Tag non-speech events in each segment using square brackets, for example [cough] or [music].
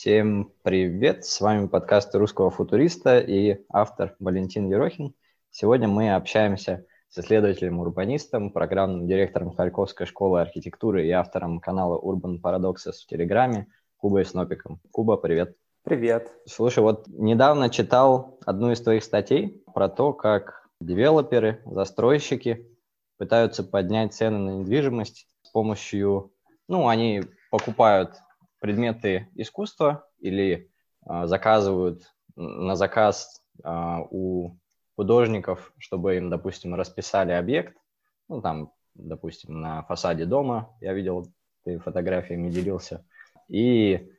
Всем привет! С вами подкаст русского футуриста и автор Валентин Ерохин. Сегодня мы общаемся с исследователем-урбанистом, программным директором Харьковской школы архитектуры и автором канала Urban Paradoxes в Телеграме Кубой Снопиком. Куба, привет! Привет! Слушай, вот недавно читал одну из твоих статей про то, как девелоперы, застройщики пытаются поднять цены на недвижимость с помощью, ну, они покупают предметы искусства или э, заказывают на заказ э, у художников, чтобы им, допустим, расписали объект, ну, там, допустим, на фасаде дома, я видел, ты фотографиями делился, и,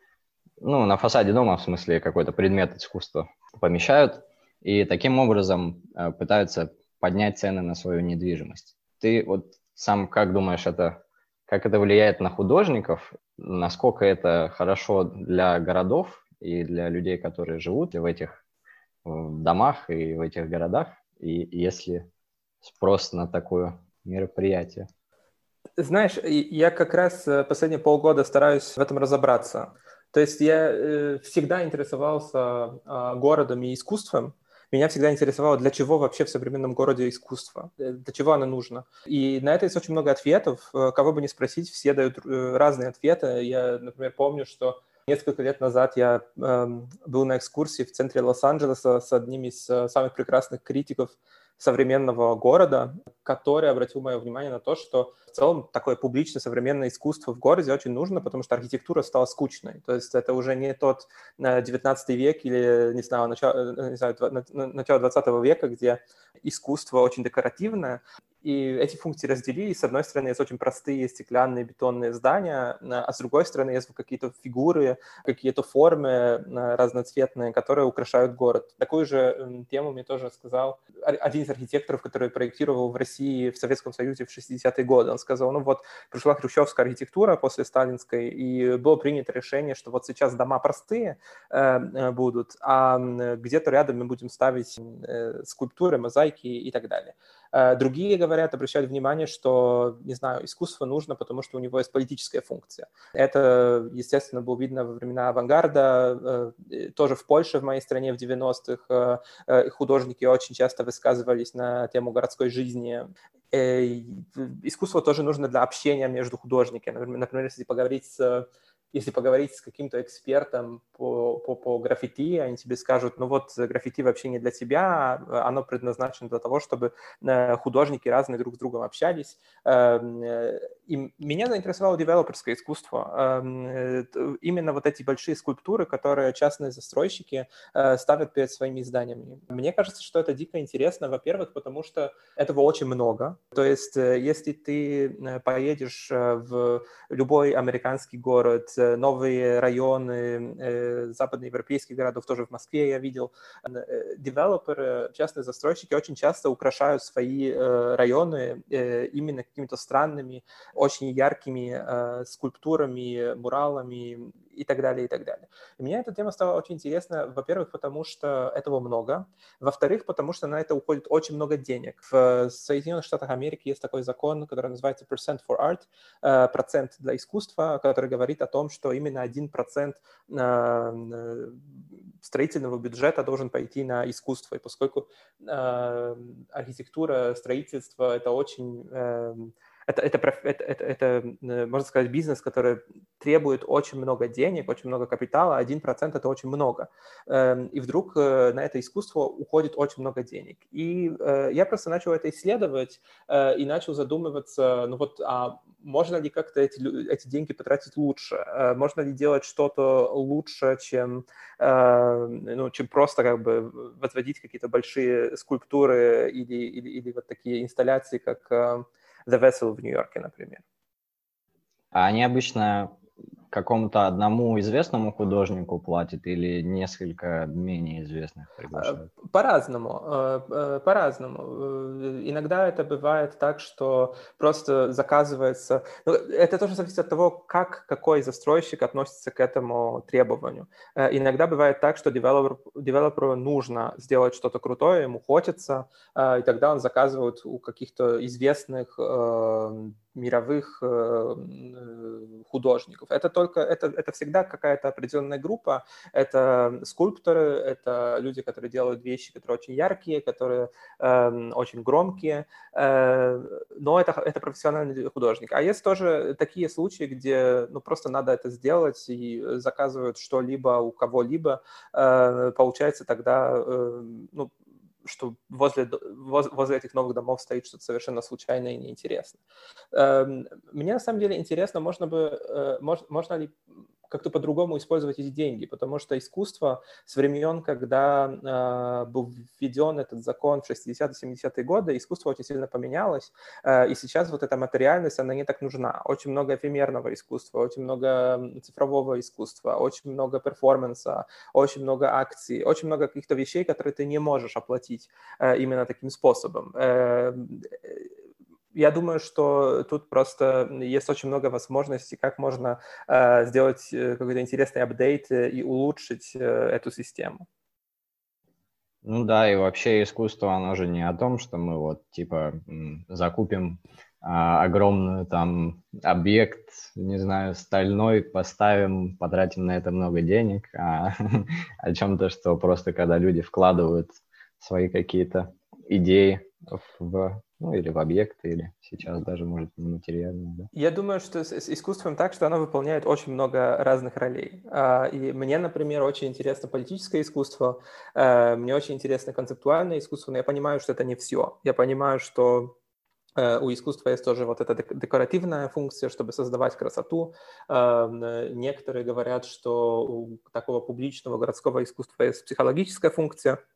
ну, на фасаде дома, в смысле, какой-то предмет искусства помещают, и таким образом э, пытаются поднять цены на свою недвижимость. Ты вот сам как думаешь, это как это влияет на художников, насколько это хорошо для городов и для людей, которые живут в этих домах и в этих городах, и если спрос на такое мероприятие? Знаешь, я как раз э, последние полгода стараюсь в этом разобраться. То есть я э, всегда интересовался а, городом и искусством, меня всегда интересовало, для чего вообще в современном городе искусство, э, для чего оно нужно. И на это есть очень много ответов. Э, кого бы ни спросить, все дают э, разные ответы. Я, например, помню, что Несколько лет назад я э, был на экскурсии в центре Лос-Анджелеса с одним из самых прекрасных критиков современного города, который обратил мое внимание на то, что в целом такое публичное современное искусство в городе очень нужно, потому что архитектура стала скучной. То есть это уже не тот 19 э, век или, не знаю, начало, э, не знаю, начало 20 века, где искусство очень декоративное, и эти функции разделили. С одной стороны, есть очень простые стеклянные бетонные здания, а с другой стороны, есть какие-то фигуры, какие-то формы э, разноцветные, которые украшают город. Такую же тему мне тоже сказал один из архитекторов, который проектировал в России, в Советском Союзе в 60-е годы. Он сказал, ну вот, пришла хрущевская архитектура после сталинской, и было принято решение, что вот сейчас дома простые э, э будут, а где-то рядом мы будем ставить э, скульптуры, мозаики и так далее. Э, другие говорят, обращают внимание, что, не знаю, искусство нужно, потому что у него есть политическая функция. Это, естественно, было видно во времена авангарда, э, тоже в Польше, в моей стране в 90-х, э, художники очень часто высказывались на тему городской жизни. Искусство тоже нужно для общения между художниками. Например, если поговорить с если поговорить с каким-то экспертом по, по, по граффити, они тебе скажут, ну вот граффити вообще не для тебя, а оно предназначено для того, чтобы э, художники разные друг с другом общались. Э, и меня заинтересовало девелоперское искусство. Эм, э, именно вот эти большие скульптуры, которые частные застройщики ставят перед своими зданиями. Мне кажется, что это дико интересно, во-первых, потому что этого очень много. То есть, если ты поедешь в любой американский город, новые районы э, западноевропейских городов, тоже в Москве я видел. Э, девелоперы, частные застройщики очень часто украшают свои э, районы именно какими-то странными, очень яркими скульптурами, муралами и так далее, и так далее. И мне эта тема стала очень интересна, во-первых, потому что этого много, во-вторых, потому что на это уходит очень много денег. В Соединенных Штатах Америки есть такой закон, который называется Percent for Art, процент для искусства, который говорит о том, что именно 1% э, строительного бюджета должен пойти на искусство. И поскольку э, архитектура, строительство – это очень эм, это, это, это, это, это, э, можно сказать, бизнес, который требует очень много денег, очень много капитала, 1% это очень много. Эм, и вдруг э, на это искусство уходит очень много денег. И э, я просто начал это исследовать и начал задумываться, ну вот, а можно ли как-то эти, эти деньги потратить лучше? Можно ли делать что-то лучше, чем, ну, чем просто как бы возводить какие-то большие скульптуры или, или, или вот такие инсталляции, как The Vessel в Нью-Йорке, например. А они обычно какому-то одному известному художнику платят или несколько менее известных приглашают? Э, по-разному, э, э, по-разному. Иногда это бывает так, что просто заказывается... Ну, это тоже зависит от того, как какой застройщик относится к этому требованию. Иногда бывает так, что девелопер, девелоперу нужно сделать что-то крутое, ему хочется, и тогда он заказывает у каких-то известных мировых э, художников. Это только, это, это всегда какая-то определенная группа. Это скульпторы, это люди, которые делают вещи, которые очень яркие, которые э, очень громкие, э, но это, это профессиональный художник. А есть тоже такие случаи, где ну, просто надо это сделать и заказывают что-либо у кого-либо, э, получается тогда э, ну, что возле, возле этих новых домов стоит что-то совершенно случайное и неинтересное. Эм, мне на самом деле интересно, можно, бы, э, можно ли как-то по-другому использовать эти деньги, потому что искусство с времен, когда э, был введен этот закон в 60-70-е годы, искусство очень сильно поменялось, э, и сейчас вот эта материальность, она не так нужна. Очень много эфемерного искусства, очень много цифрового искусства, очень много перформанса, очень много акций, очень много каких-то вещей, которые ты не можешь оплатить э, именно таким способом. Э, я думаю, что тут просто есть очень много возможностей, как можно э, сделать э, какой-то интересный апдейт э, и улучшить э, эту систему. Ну да, и вообще искусство, оно же не о том, что мы вот типа закупим а, огромную там объект, не знаю, стальной, поставим, потратим на это много денег, а [laughs] о чем-то, что просто когда люди вкладывают свои какие-то идеи в ну, или в объекты, или сейчас даже, может, не материальные. Да? Я думаю, что с, с искусством так, что оно выполняет очень много разных ролей. А, и мне, например, очень интересно политическое искусство, а, мне очень интересно концептуальное искусство, но я понимаю, что это не все. Я понимаю, что э, у искусства есть тоже вот эта декоративная функция, чтобы создавать красоту. А, некоторые говорят, что у такого публичного городского искусства есть психологическая функция –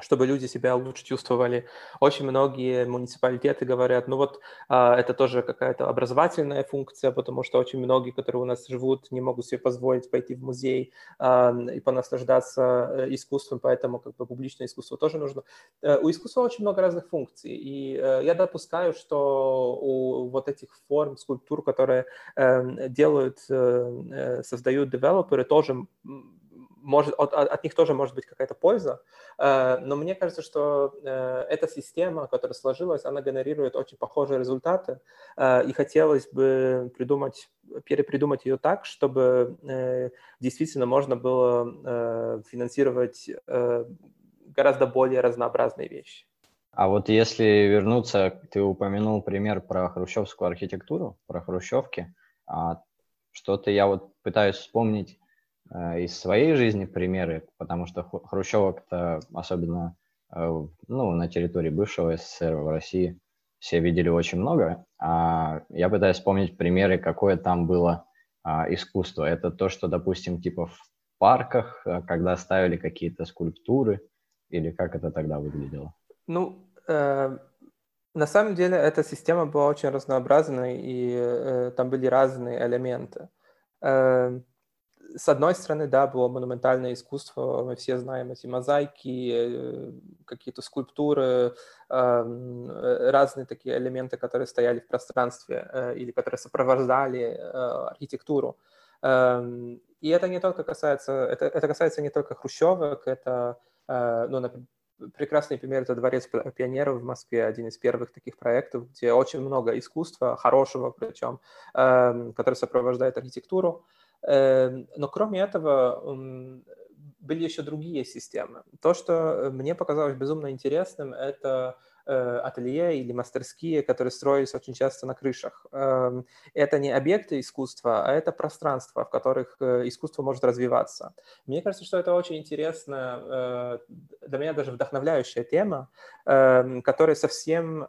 чтобы люди себя лучше чувствовали. Очень многие муниципалитеты говорят, ну вот а, это тоже какая-то образовательная функция, потому что очень многие, которые у нас живут, не могут себе позволить пойти в музей а, и понаслаждаться э, искусством, поэтому как бы публичное искусство тоже нужно. А, у искусства очень много разных функций, и а, я допускаю, что у вот этих форм, скульптур, которые э, делают, э, создают девелоперы, тоже может, от, от них тоже может быть какая-то польза, э, но мне кажется, что э, эта система, которая сложилась, она генерирует очень похожие результаты, э, и хотелось бы придумать, перепридумать ее так, чтобы действительно можно было финансировать гораздо более разнообразные вещи. А вот если вернуться, ты упомянул пример про хрущевскую архитектуру, про хрущевки. А что-то я вот пытаюсь вспомнить, из своей жизни примеры, потому что хрущевок-то особенно э, ну, на территории бывшего СССР в России все видели очень много. А я пытаюсь вспомнить примеры, какое там было а, искусство. Это то, что, допустим, типа в парках, э, когда ставили какие-то скульптуры, или как это тогда выглядело? Ну, э, на самом деле эта система была очень разнообразной, и э, там были разные элементы. Э, с одной стороны, да, было монументальное искусство, мы все знаем эти мозаики, э, какие-то скульптуры, эм, э, разные такие элементы, которые стояли в пространстве э, или которые сопровождали архитектуру. Эм, и это не только касается, это, это касается не только хрущевок, это, ну, например, прекрасный пример это Дворец пионеров в Москве, один из первых таких проектов, где очень много искусства, хорошего причем, эм, который сопровождает архитектуру. Эм, но кроме этого были еще другие системы. То, что мне показалось безумно интересным, это э, ателье или мастерские, которые строились очень часто на крышах. Эм, это не объекты искусства, а это пространство, в которых э, искусство может развиваться. Мне кажется, что это очень интересная, э, для меня даже вдохновляющая тема, эм, которая совсем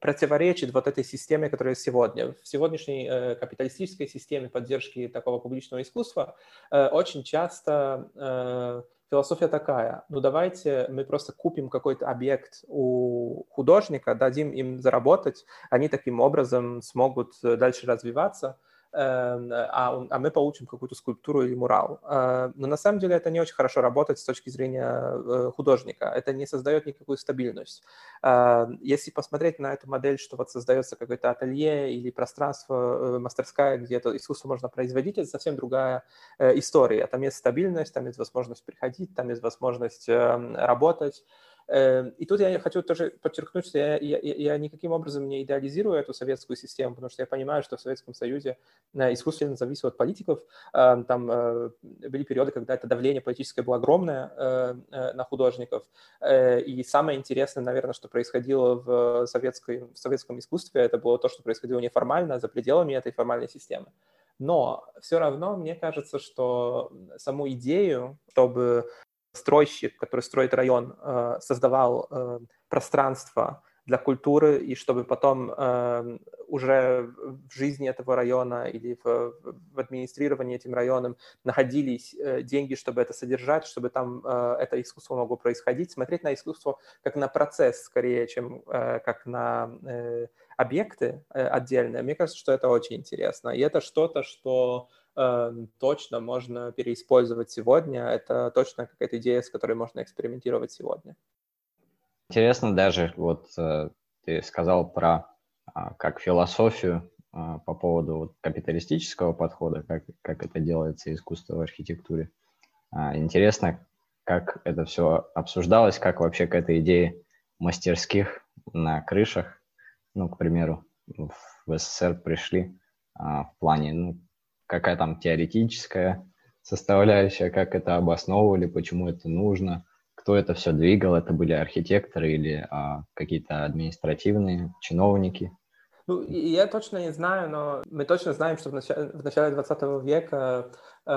противоречит вот этой системе, которая сегодня. В сегодняшней э, капиталистической системе поддержки такого публичного искусства э, очень часто э, философия такая, ну давайте мы просто купим какой-то объект у художника, дадим им заработать, они таким образом смогут дальше развиваться – а, а мы получим какую-то скульптуру или мурал. Э, но на самом деле это не очень хорошо работает с точки зрения э, художника. Это не создает никакую стабильность. Э, если посмотреть на эту модель, что вот создается какое-то ателье или пространство, мастерская, где это искусство можно производить, это совсем другая история. Там есть стабильность, там есть возможность приходить, там есть возможность работать. Эм, и тут я хочу тоже подчеркнуть, что я, я, я никаким образом не идеализирую эту советскую систему, потому что я понимаю, что в Советском Союзе э, искусство зависело от политиков. Эм, там э, были периоды, когда это давление политическое было огромное э, на художников. И самое интересное, наверное, что происходило в, советской, в советском искусстве, это было то, что происходило неформально, за пределами этой формальной системы. Но все равно мне кажется, что саму идею, чтобы стройщик, который строит район, э, создавал э, пространство для культуры, и чтобы потом э, уже в жизни этого района или в, администрировании этим районом находились деньги, чтобы это содержать, чтобы там это искусство могло происходить, смотреть на искусство как на процесс скорее, чем как на объекты отдельные. Мне кажется, что это очень интересно. И это что-то, что точно можно переиспользовать сегодня. Это точно какая-то идея, с которой можно экспериментировать сегодня. Интересно даже, вот э, ты сказал про а, как философию а, по поводу вот, капиталистического подхода, как, как это делается искусство в архитектуре. А, интересно, как это все обсуждалось, как вообще к этой идее мастерских на крышах, ну, к примеру, в СССР пришли в плане ну, какая там теоретическая составляющая, как это обосновывали, почему это нужно, кто это все двигал, это были архитекторы или а, какие-то административные чиновники. Ну, я точно не знаю, но мы точно знаем, что в начале, в начале 20 века э,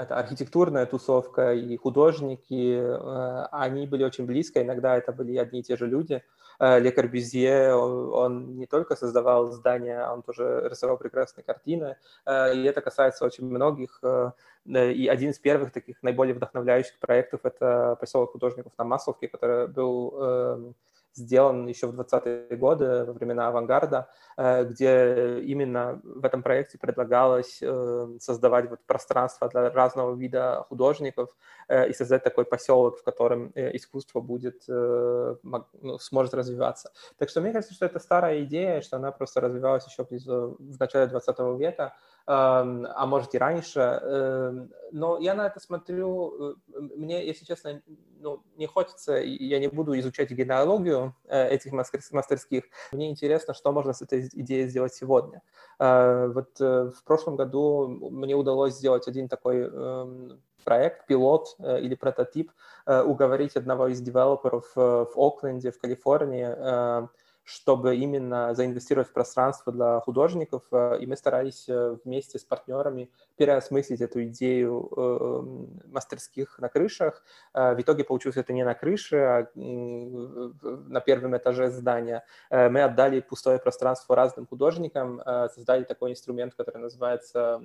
это архитектурная тусовка и художники, э, они были очень близко, иногда это были одни и те же люди. Э, Ле Корбюзье, он, он не только создавал здания, он тоже рисовал прекрасные картины, э, и это касается очень многих. Э, и один из первых таких наиболее вдохновляющих проектов – это поселок художников на Масловке, который был эм, сделан еще в 20-е годы, во времена авангарда, э, где именно в этом проекте предлагалось э, создавать вот пространство для разного вида художников э, и создать такой поселок, в котором искусство будет, ну, сможет развиваться. Так что мне кажется, что это старая идея, что она просто развивалась еще в начале 20 века, а может и раньше. Эм, но я на это смотрю, э, мне, если честно, ну, не хочется, я не буду изучать генеалогию э, этих мастерских. Мне интересно, что можно с этой идеей сделать сегодня. Э, вот в прошлом году мне удалось сделать один такой эм, проект, пилот или прототип, уговорить одного из девелоперов в Окленде, в Калифорнии, чтобы именно заинвестировать в пространство для художников, э, и мы старались э, вместе с партнерами переосмыслить эту идею э, мастерских на крышах. В итоге получилось это не на крыше, а на первом этаже здания. Мы отдали пустое пространство разным художникам, создали такой инструмент, который называется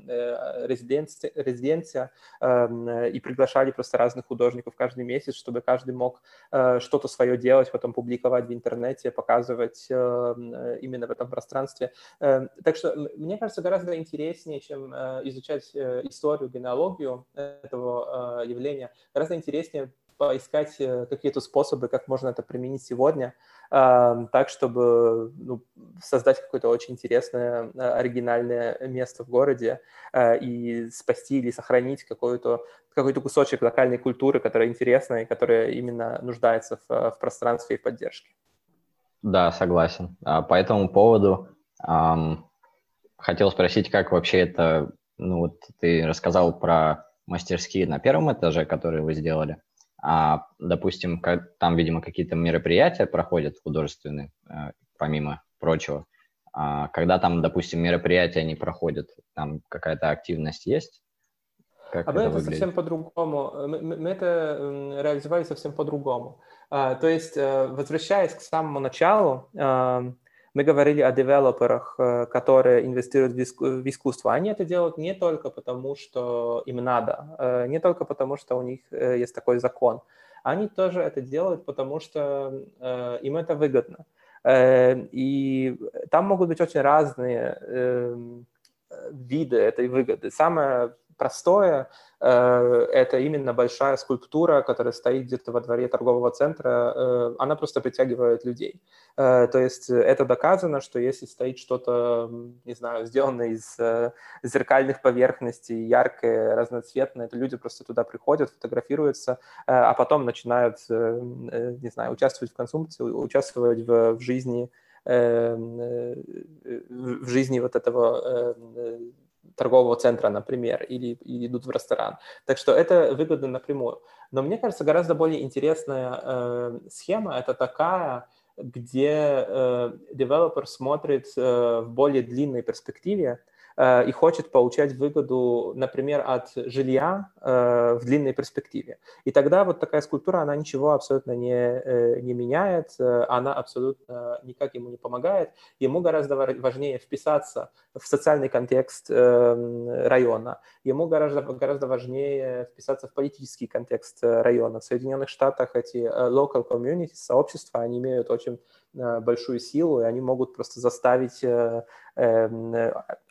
резиденция, резиденция и приглашали просто разных художников каждый месяц, чтобы каждый мог что-то свое делать, потом публиковать в интернете, показывать делать эм, э, именно в этом пространстве. Эм, так что мне кажется, гораздо интереснее, чем э, изучать э, историю, генеалогию этого явления, гораздо интереснее поискать какие-то способы, как можно это применить сегодня, эм, так, чтобы ну, создать какое-то очень интересное, оригинальное место в городе и спасти или сохранить какой-то какой кусочек локальной культуры, которая интересна и которая именно нуждается в, в пространстве и поддержке. Да, согласен. А по этому поводу эм, хотел спросить, как вообще это, ну вот ты рассказал про мастерские на первом этаже, которые вы сделали, а, допустим, как, там, видимо, какие-то мероприятия проходят художественные, э, помимо прочего. А, когда там, допустим, мероприятия не проходят, там какая-то активность есть? Как а это мы это выглядит? совсем по-другому, мы, мы это реализовали совсем по-другому. А, то есть, э, возвращаясь к самому началу, мы говорили о девелоперах, э, которые инвестируют в искусство. Они это делают не только потому, что им надо, э, не только потому, что у них есть такой закон. Они тоже это делают, потому что им это выгодно. И там могут быть очень разные эм, виды этой выгоды. Самое простое. Э, это именно большая скульптура, которая стоит где-то во дворе торгового центра. Э, она просто притягивает людей. То есть это доказано, что если стоит что-то, не знаю, сделанное из зеркальных поверхностей, яркое, разноцветное, то люди просто туда приходят, фотографируются, а потом начинают, не знаю, участвовать в консумпции, участвовать в, в жизни э, в жизни вот этого торгового центра, например, или, или идут в ресторан. Так что это выгодно напрямую. Но мне кажется, гораздо более интересная э, схема это такая, где э, девелопер смотрит э, в более длинной перспективе, и хочет получать выгоду, например, от жилья э, в длинной перспективе. И тогда вот такая скульптура, она ничего абсолютно не, э, не меняет, она абсолютно никак ему не помогает. Ему гораздо важнее вписаться в социальный контекст района, ему гораздо, гораздо важнее вписаться в политический контекст района. В Соединенных Штатах эти local communities, сообщества, они имеют очень большую силу, и они могут просто заставить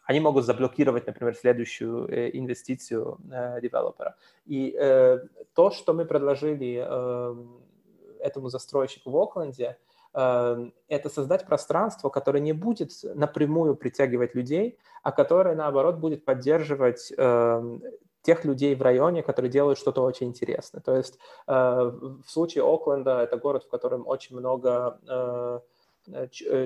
они могут заблокировать, например, следующую э, инвестицию э, девелопера. И э, то, что мы предложили э, этому застройщику в Окленде, э, это создать пространство, которое не будет напрямую притягивать людей, а которое, наоборот, будет поддерживать э, тех людей в районе, которые делают что-то очень интересное. То есть э, в случае Окленда это город, в котором очень много э,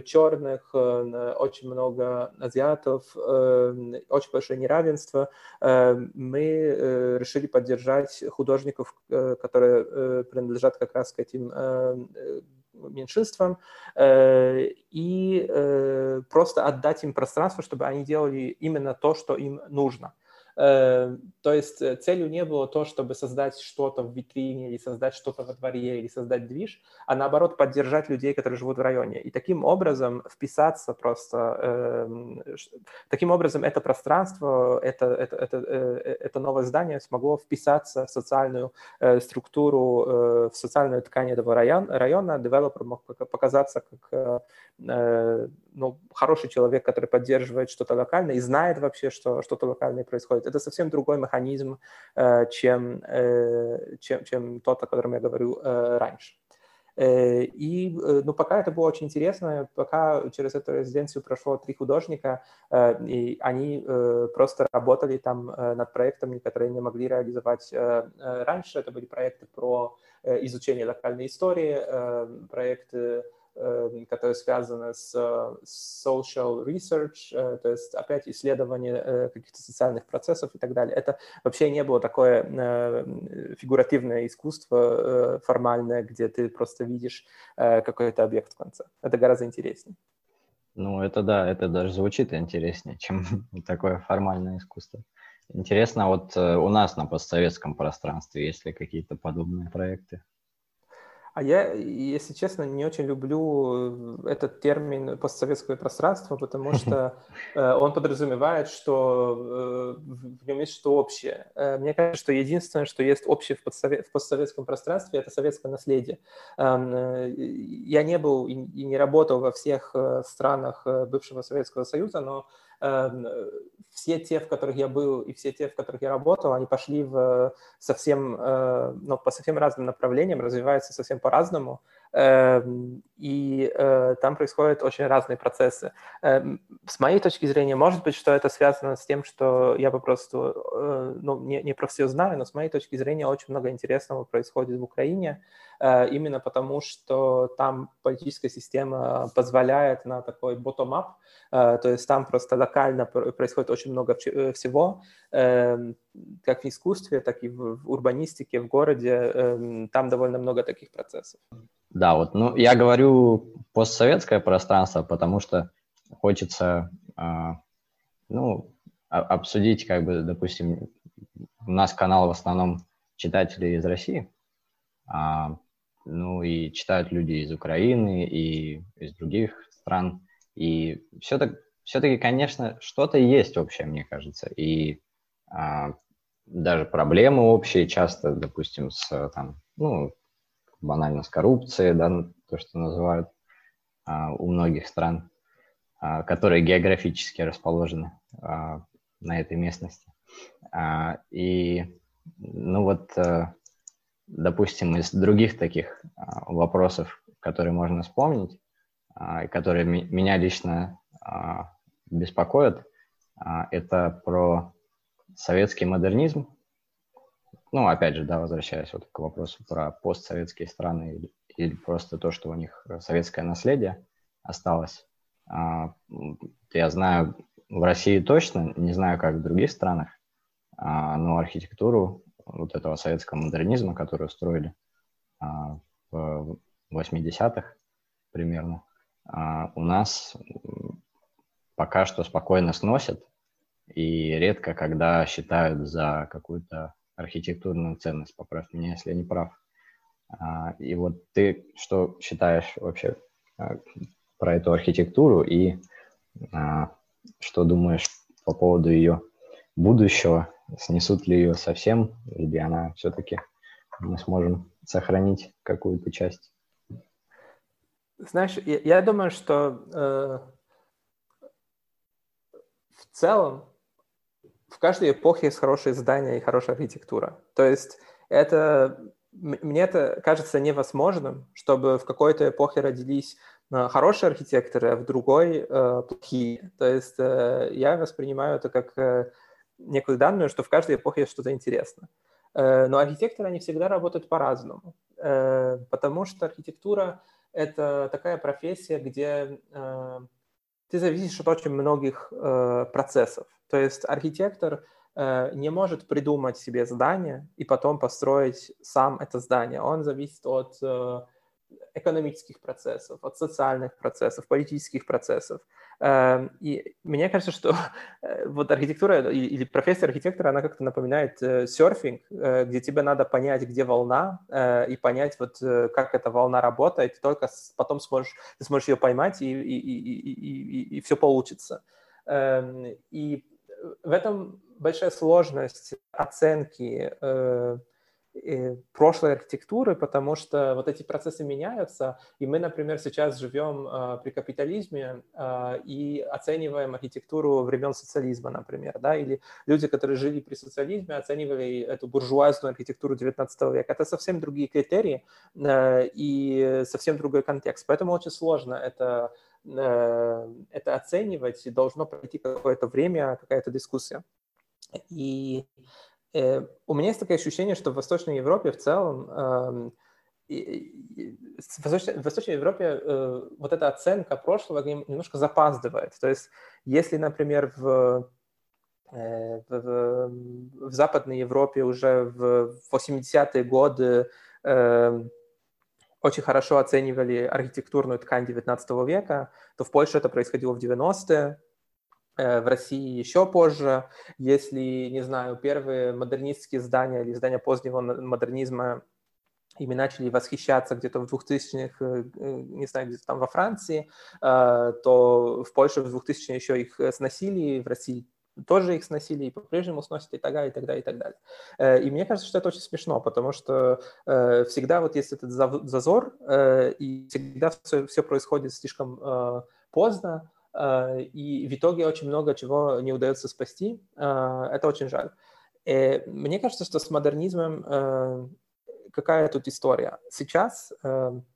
черных, э, очень много азиатов, очень большое неравенство. Мы решили поддержать художников, которые принадлежат как раз к этим меньшинствам, и просто отдать им пространство, чтобы они делали именно то, что им нужно. Э, то есть э, целью не было то, чтобы создать что-то в витрине или создать что-то во дворе или создать движ, а наоборот поддержать людей, которые живут в районе. И таким образом вписаться просто, эм, таким образом это пространство, это, это, это, э, это новое здание смогло вписаться в социальную структуру, в социальную ткань этого района. района. Девелопер мог показаться как ну, хороший человек, который поддерживает что-то локальное и знает вообще, что что-то локальное происходит. Это совсем другой механизм, э, чем, э, чем, чем тот, о котором я говорю э, раньше. И ну, пока это было очень интересно, пока через эту резиденцию прошло три художника, и они просто работали там над проектами, которые не могли реализовать раньше. Это были проекты про изучение локальной истории, проекты которые связаны с social research, э, то есть опять исследование э, каких-то социальных процессов и так далее. Это вообще не было такое э, фигуративное искусство формальное, где ты просто видишь какой-то объект в конце. Это гораздо интереснее. Ну, это да, это даже звучит интереснее, чем [laughs] такое формальное искусство. Интересно, вот у нас на постсоветском пространстве есть ли какие-то подобные проекты? А я, если честно, не очень люблю э, этот термин постсоветское пространство, потому [laughs] что э, он подразумевает, что э, в нем есть что общее. Мне кажется, что единственное, что есть общее в, постсоветском пространстве, это советское наследие. Эм, я не был и не работал во всех странах бывшего Советского Союза, но Эм, все те, в которых я был, и все те, в которых я работал, они пошли в совсем, ну, по совсем разным направлениям, развиваются совсем по-разному, эм, и э, там происходят очень разные процессы. Эм, с моей точки зрения, может быть, что это связано с тем, что я попросту, э, ну, не, не про все знаю, но с моей точки зрения очень много интересного происходит в Украине, именно потому что там политическая система позволяет на такой bottom-up, то есть там просто локально происходит очень много э, всего, эм, как в искусстве, так и в урбанистике, в городе. Эм, там довольно много таких процессов. Да, вот, ну, я говорю постсоветское пространство, потому что хочется, а, ну, обсудить, как бы, допустим, у нас канал в основном читатели из России, а, ну, и читают люди из Украины и из других стран, и все-таки все-таки, конечно, что-то есть общее, мне кажется, и а, даже проблемы общие часто, допустим, с там, ну, банально с коррупцией, да, то, что называют а, у многих стран, а, которые географически расположены а, на этой местности. А, и, ну вот, э, допустим, из других таких а, вопросов, которые можно вспомнить, а, которые меня лично беспокоят, это про советский модернизм. Ну, опять же, да, возвращаясь вот к вопросу про постсоветские страны или, или просто то, что у них советское наследие осталось. Я знаю в России точно, не знаю, как в других странах, а, но архитектуру вот этого советского модернизма, который устроили а, в 80-х примерно, а, у нас пока что спокойно сносят, и редко когда считают за какую-то архитектурную ценность. Поправь меня, если я не прав. И вот ты что считаешь вообще про эту архитектуру и что думаешь по поводу ее будущего? Снесут ли ее совсем, или она все-таки мы сможем сохранить какую-то часть? Знаешь, я, я думаю, что э, в целом в каждой эпохе есть хорошие здания и хорошая архитектура. То есть это мне это кажется невозможным, чтобы в какой-то эпохе родились Э, хорошие архитекторы, а в другой э, плохие. То есть э, я воспринимаю это как э, некую данную, что в каждой эпохе есть что-то интересное. Э, но архитекторы, они всегда работают по-разному, э, потому что архитектура — это такая профессия, где э, ты зависишь от очень многих процессов. То есть архитектор не может придумать себе здание и потом построить сам это здание. Он зависит от экономических процессов, от социальных процессов, политических процессов. Эм, и мне кажется, что э, вот архитектура или профессия архитектора, она как-то напоминает э, серфинг, э, где тебе надо понять, где волна, и понять, вот как эта волна работает, только потом сможешь, ты сможешь ее поймать, и, и, и, и, и все получится. Эм, и в этом большая сложность оценки прошлой архитектуры, потому что вот эти процессы меняются, и мы, например, сейчас живем э, при капитализме э, и оцениваем архитектуру времен социализма, например, да, или люди, которые жили при социализме, оценивали эту буржуазную архитектуру XIX века. Это совсем другие критерии э, и совсем другой контекст, поэтому очень сложно это это оценивать, и должно пройти какое-то время, какая-то дискуссия. И Э, у меня есть такое ощущение, что в Восточной Европе в целом в Восточной, в Восточной Европе э, вот эта оценка прошлого немножко запаздывает. То есть, если, например, в, э, в, в Западной Европе уже в 80-е годы очень хорошо оценивали архитектурную ткань XIX века, то в Польше это происходило в 90-е, Э, в России еще позже. Если, не знаю, первые модернистские здания или здания позднего модернизма ими начали восхищаться где-то в 2000-х, э, э, не знаю, где-то там во Франции, то в Польше в 2000-е еще их сносили, в России тоже их сносили и по-прежнему сносят и так далее, и так далее, и так далее. И мне кажется, что это очень смешно, потому что всегда вот есть этот зазор, и всегда все, все происходит слишком поздно, Э, и в итоге очень много чего не удается спасти. Э, это очень жаль. И мне кажется, что с модернизмом э, какая тут история? Сейчас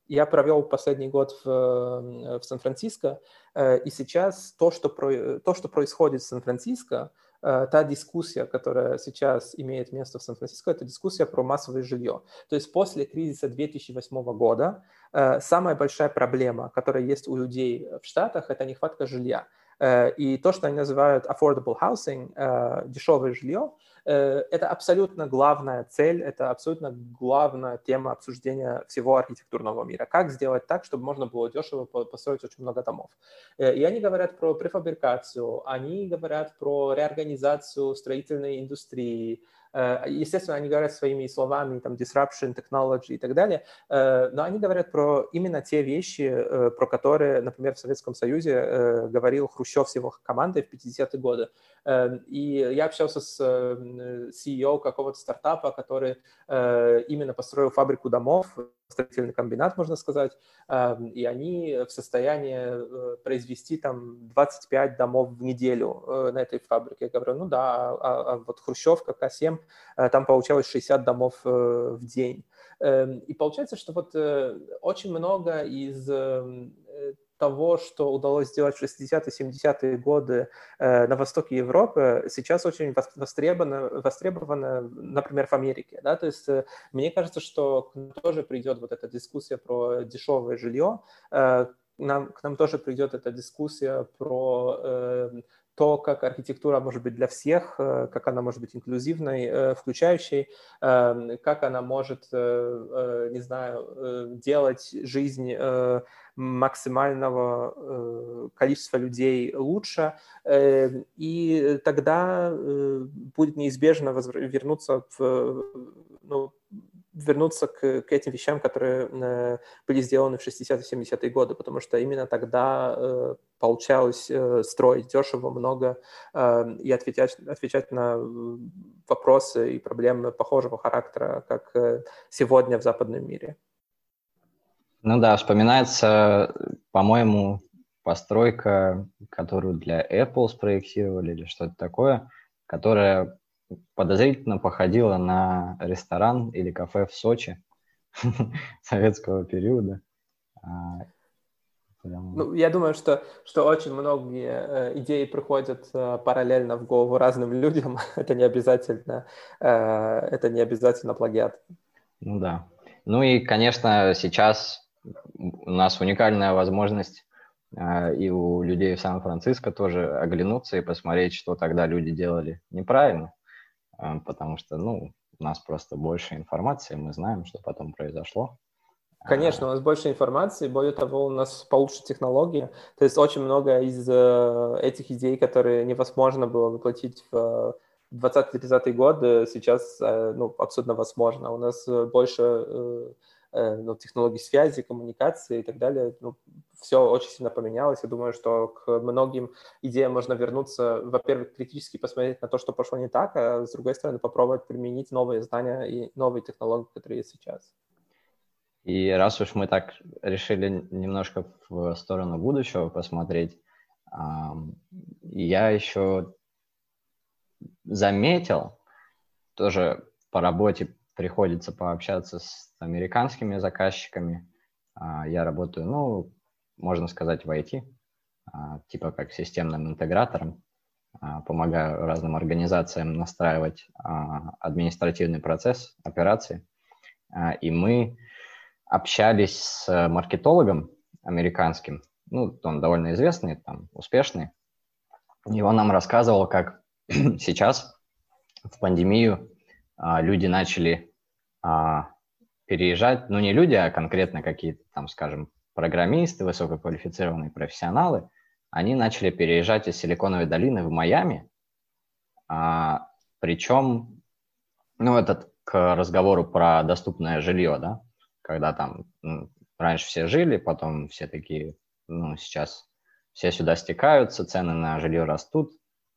я провел последний год в, в Сан-Франциско, и сейчас то что, про, то, что происходит в Сан-Франциско, Э, та дискуссия, которая сейчас имеет место в Сан-Франциско, это дискуссия про массовое жилье. То есть после кризиса 2008 года э, самая большая проблема, которая есть у людей в Штатах, это нехватка жилья. Э, и то, что они называют affordable housing, дешевое жилье, Э, это абсолютно главная цель, это абсолютно главная тема обсуждения всего архитектурного мира. Как сделать так, чтобы можно было дешево построить очень много домов. Э, и они говорят про префабрикацию, они говорят про реорганизацию строительной индустрии, Э, естественно, они говорят своими словами, там, disruption, technology и так далее, э, но они говорят про именно те вещи, э, про которые, например, в Советском Союзе говорил Хрущев с его командой в 50-е годы. И я общался с CEO какого-то стартапа, который именно построил фабрику домов строительный комбинат, можно сказать, эм, и они в состоянии э, произвести там 25 домов в неделю э, на этой фабрике. Я говорю, ну да, а, а, а вот Хрущевка, К7, э, там получалось 60 домов в день. Эм, и получается, что вот очень много из эм, того, что удалось сделать в 60-е, 70-е годы э, на востоке Европы, сейчас очень востребовано, востребовано, например, в Америке. Да? То есть э, мне кажется, что к нам тоже придет вот эта дискуссия про дешевое жилье, э, нам, к нам тоже придет эта дискуссия про э, то, как архитектура может быть для всех, э, как она может быть инклюзивной, э, включающей, эм, как она может, э, не знаю, делать жизнь максимального количества людей лучше, и тогда будет неизбежно вернуться в, ну, вернуться к, к этим вещам, которые э, были сделаны в 60-70-е годы, потому что именно тогда э, получалось э, строить дешево, много э, и отвечать, отвечать на вопросы и проблемы похожего характера, как э, сегодня в западном мире. Ну да, вспоминается, по-моему, постройка, которую для Apple спроектировали или что-то такое, которая подозрительно походила на ресторан или кафе в Сочи [laughs] советского периода. А, ну, я думаю, что, что очень многие э, идеи приходят э, параллельно в голову разным людям. [laughs] это не обязательно, э, это не обязательно плагиат. Ну да. Ну и, конечно, сейчас у нас уникальная возможность э, и у людей в Сан-Франциско тоже оглянуться и посмотреть, что тогда люди делали неправильно. А, потому что, ну, у нас просто больше информации, мы знаем, что потом произошло. Конечно, у нас больше информации, более того, у нас получше технологии. То есть очень много из э, этих идей, которые невозможно было воплотить в 20-30-е годы, сейчас э, ну, абсолютно возможно. У нас больше Э, ну, технологий связи, коммуникации и так далее. Ну, все очень сильно поменялось. Я думаю, что к многим идеям можно вернуться, во-первых, критически посмотреть на то, что пошло не так, а с другой стороны попробовать применить новые знания и новые технологии, которые есть сейчас. И раз уж мы так решили немножко в сторону будущего посмотреть, я еще заметил, тоже по работе приходится пообщаться с американскими заказчиками. А, я работаю, ну, можно сказать, в IT, а, типа как системным интегратором. А, помогаю разным организациям настраивать административный процесс операции. И мы общались с маркетологом американским, ну, он довольно известный, там, успешный, и он нам рассказывал, как [clears throat] сейчас в пандемию люди начали переезжать, ну не люди, а конкретно какие-то там, скажем, программисты, высококвалифицированные профессионалы, они начали переезжать из Силиконовой долины в Майами, а, причем, ну это к разговору про доступное жилье, да, когда там ну, раньше все жили, потом все такие, ну сейчас все сюда стекаются, цены на жилье растут,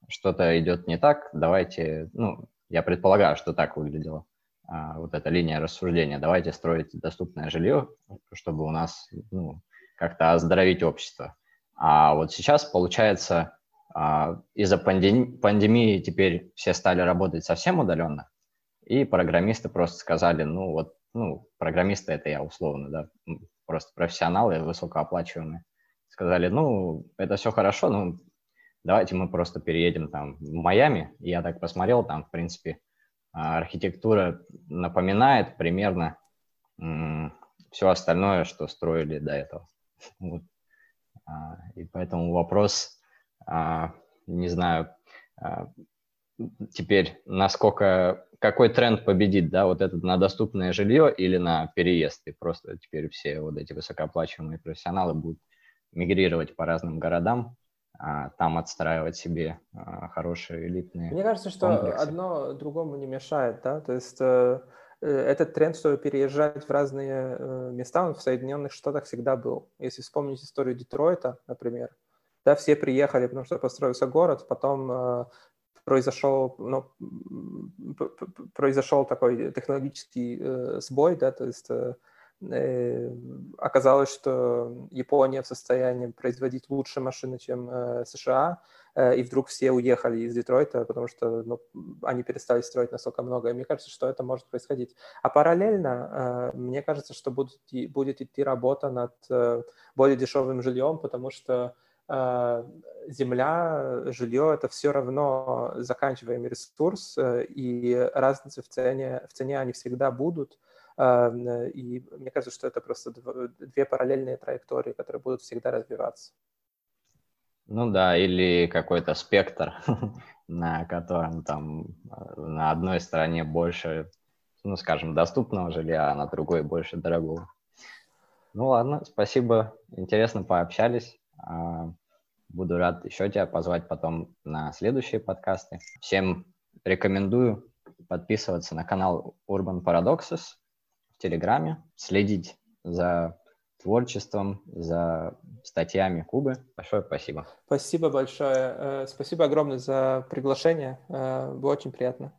что-то идет не так, давайте, ну, я предполагаю, что так выглядело. А, вот эта линия рассуждения. Давайте строить доступное жилье, чтобы у нас ну, как-то оздоровить общество. А вот сейчас, получается, а, из-за пандемии теперь все стали работать совсем удаленно, и программисты просто сказали, ну вот, ну, программисты это я условно, да, просто профессионалы высокооплачиваемые, сказали, ну, это все хорошо, ну, давайте мы просто переедем там в Майами. Я так посмотрел, там, в принципе, а архитектура напоминает примерно все остальное, что строили до этого. [laughs] Вот. А, и поэтому вопрос, а, не знаю, теперь насколько, какой тренд победит, да, вот этот на доступное жилье или на переезд. И просто теперь все вот эти высокооплачиваемые профессионалы будут мигрировать по разным городам, там отстраивать себе а, хорошие элитные Мне кажется, что комплексы. одно другому не мешает, да, то есть э, э, этот тренд, чтобы переезжать в разные э, места, он в Соединенных Штатах всегда был. Если вспомнить историю Детройта, например, да, все приехали, потому что построился город, потом произошел, ну, произошел такой технологический сбой, да, то есть оказалось, что Япония в состоянии производить лучше машины, чем э, США, э, и вдруг все уехали из Детройта, потому что ну, они перестали строить настолько много. И мне кажется, что это может происходить. А параллельно, мне кажется, что будет, будет идти работа над более дешевым жильем, потому что земля, жилье – это все равно заканчиваемый ресурс, и разницы в цене, в цене они всегда будут. И мне кажется, что это просто две параллельные траектории, которые будут всегда развиваться. Ну да, или какой-то спектр, [laughs] на котором там э, на одной стороне больше, ну, скажем, доступного жилья, а на другой больше дорогого. Ну ладно, спасибо, интересно пообщались. А, буду рад еще тебя позвать потом на следующие подкасты. Всем рекомендую подписываться на канал Urban Paradoxes Телеграме, следить за творчеством, за статьями Кубы. Большое спасибо. Спасибо большое. Э, спасибо огромное за приглашение. Э, было очень приятно.